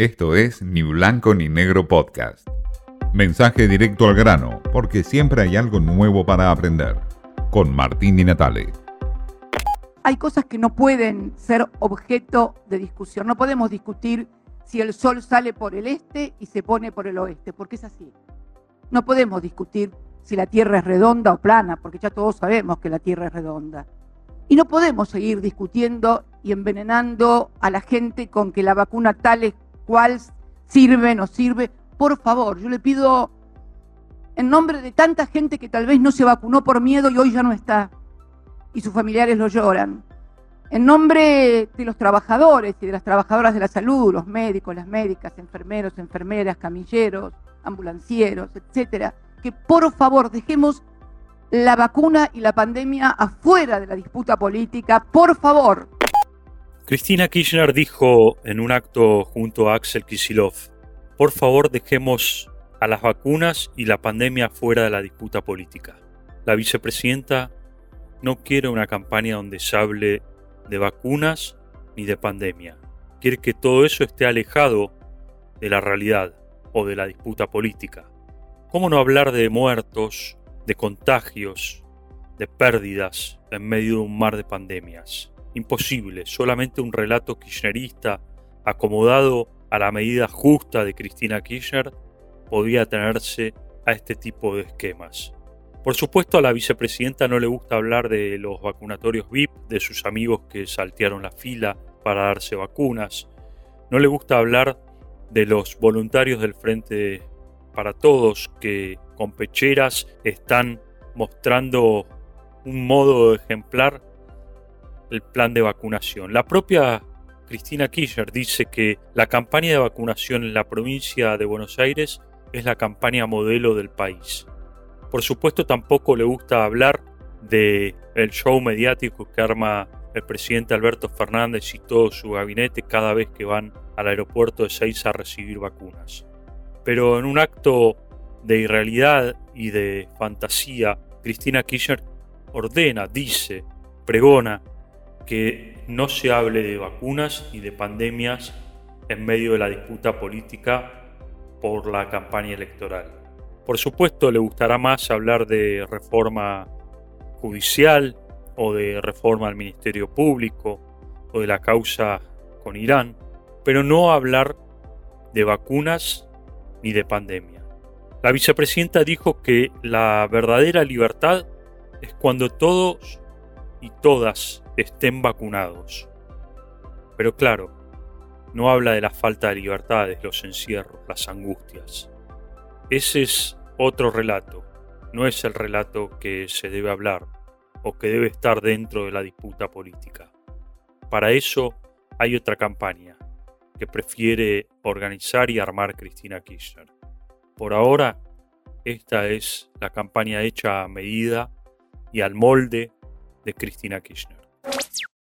Esto es Ni Blanco ni Negro Podcast. Mensaje directo al grano, porque siempre hay algo nuevo para aprender. Con Martín Di Natale. Hay cosas que no pueden ser objeto de discusión. No podemos discutir si el sol sale por el este y se pone por el oeste, porque es así. No podemos discutir si la Tierra es redonda o plana, porque ya todos sabemos que la Tierra es redonda. Y no podemos seguir discutiendo y envenenando a la gente con que la vacuna tal es cual sirve, no sirve. Por favor, yo le pido en nombre de tanta gente que tal vez no se vacunó por miedo y hoy ya no está, y sus familiares lo lloran. En nombre de los trabajadores y de las trabajadoras de la salud, los médicos, las médicas, enfermeros, enfermeras, camilleros, ambulancieros, etcétera, que por favor dejemos la vacuna y la pandemia afuera de la disputa política, por favor. Cristina Kirchner dijo en un acto junto a Axel Kisilov, por favor dejemos a las vacunas y la pandemia fuera de la disputa política. La vicepresidenta no quiere una campaña donde se hable de vacunas ni de pandemia. Quiere que todo eso esté alejado de la realidad o de la disputa política. ¿Cómo no hablar de muertos, de contagios, de pérdidas en medio de un mar de pandemias? Imposible, solamente un relato kirchnerista acomodado a la medida justa de Cristina Kirchner podía tenerse a este tipo de esquemas. Por supuesto a la vicepresidenta no le gusta hablar de los vacunatorios VIP, de sus amigos que saltearon la fila para darse vacunas, no le gusta hablar de los voluntarios del Frente para Todos que con pecheras están mostrando un modo ejemplar el plan de vacunación. La propia Cristina Kirchner dice que la campaña de vacunación en la provincia de Buenos Aires es la campaña modelo del país. Por supuesto tampoco le gusta hablar de el show mediático que arma el presidente Alberto Fernández y todo su gabinete cada vez que van al aeropuerto de Seiza a recibir vacunas. Pero en un acto de irrealidad y de fantasía, Cristina Kirchner ordena, dice, pregona que no se hable de vacunas y de pandemias en medio de la disputa política por la campaña electoral. Por supuesto, le gustará más hablar de reforma judicial o de reforma al Ministerio Público o de la causa con Irán, pero no hablar de vacunas ni de pandemia. La vicepresidenta dijo que la verdadera libertad es cuando todos y todas estén vacunados. Pero claro, no habla de la falta de libertades, los encierros, las angustias. Ese es otro relato, no es el relato que se debe hablar o que debe estar dentro de la disputa política. Para eso hay otra campaña que prefiere organizar y armar Cristina Kirchner. Por ahora, esta es la campaña hecha a medida y al molde de Cristina Kirchner.